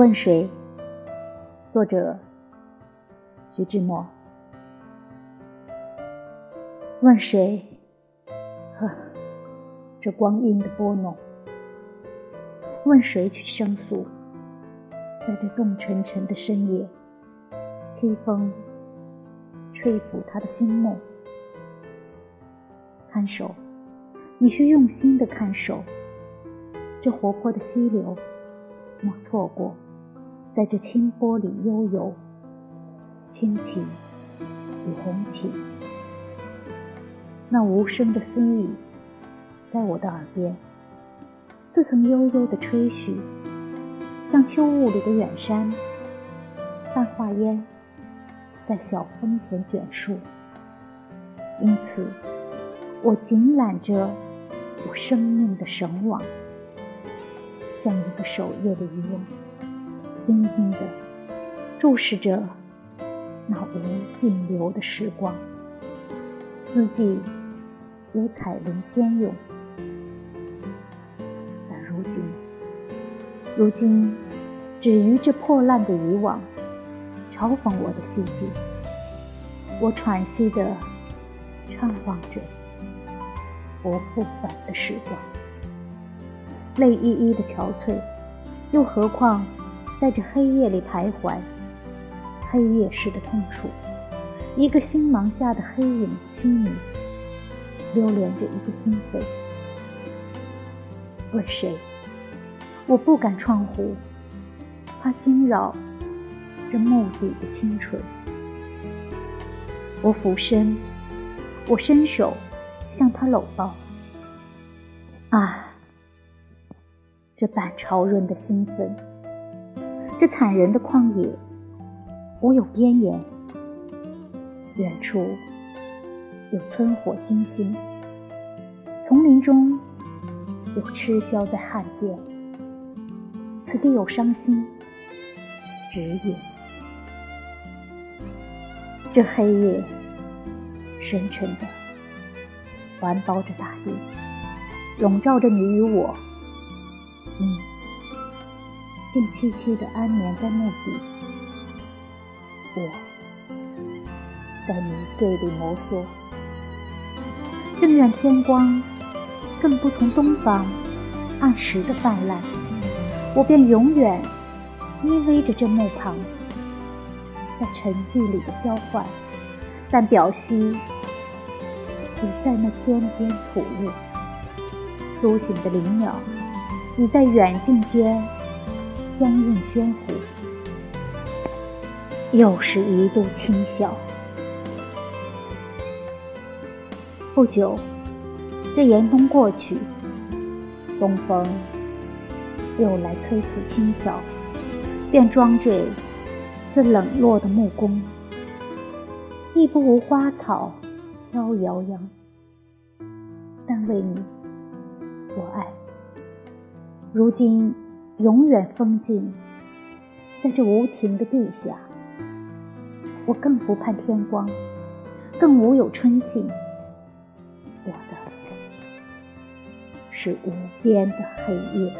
问谁？作者：徐志摩。问谁？呵，这光阴的拨弄。问谁去申诉？在这冻沉沉的深夜，凄风吹拂他的心梦。看守，你需用心的看守这活泼的溪流，莫错过，在这清波里悠游，轻起与红起，那无声的私语，在我的耳边，似曾悠悠的吹嘘，像秋雾里的远山，淡化烟，在小风前卷树，因此。我紧揽着我生命的绳网，像一个守夜的渔翁，静静的注视着那无尽流的时光。四季如彩铃先涌，但如今，如今止于这破烂的渔网，嘲讽我的戏剧。我喘息着，怅望着。不复返的时光，泪依依的憔悴，又何况在这黑夜里徘徊，黑夜似的痛楚，一个星芒下的黑影轻盈，流连着一个心扉。问谁？我不敢闯湖，怕惊扰这墓地的清纯。我俯身，我伸手。向他搂抱，啊！这半潮润的兴奋，这惨人的旷野，无有边沿。远处有村火星星，丛林中有痴枭在汉殿。此地有伤心，指引。这黑夜，深沉的。环抱着大地，笼罩着你与我。你静凄凄的安眠在墓地，我在泥堆里摩挲。更愿天光更不从东方按时的泛滥，我便永远依偎着这墓旁，在沉寂里的交换，但表息。只在那天边吐露，苏醒的灵鸟已在远近间相映喧呼。又是一度清晓。不久，这严冬过去，东风又来催促清扫，便装缀这冷落的木工，亦不无花草。飘摇扬，但为你，我爱。如今永远封禁在这无情的地下，我更不盼天光，更无有春信。我的是无边的黑夜。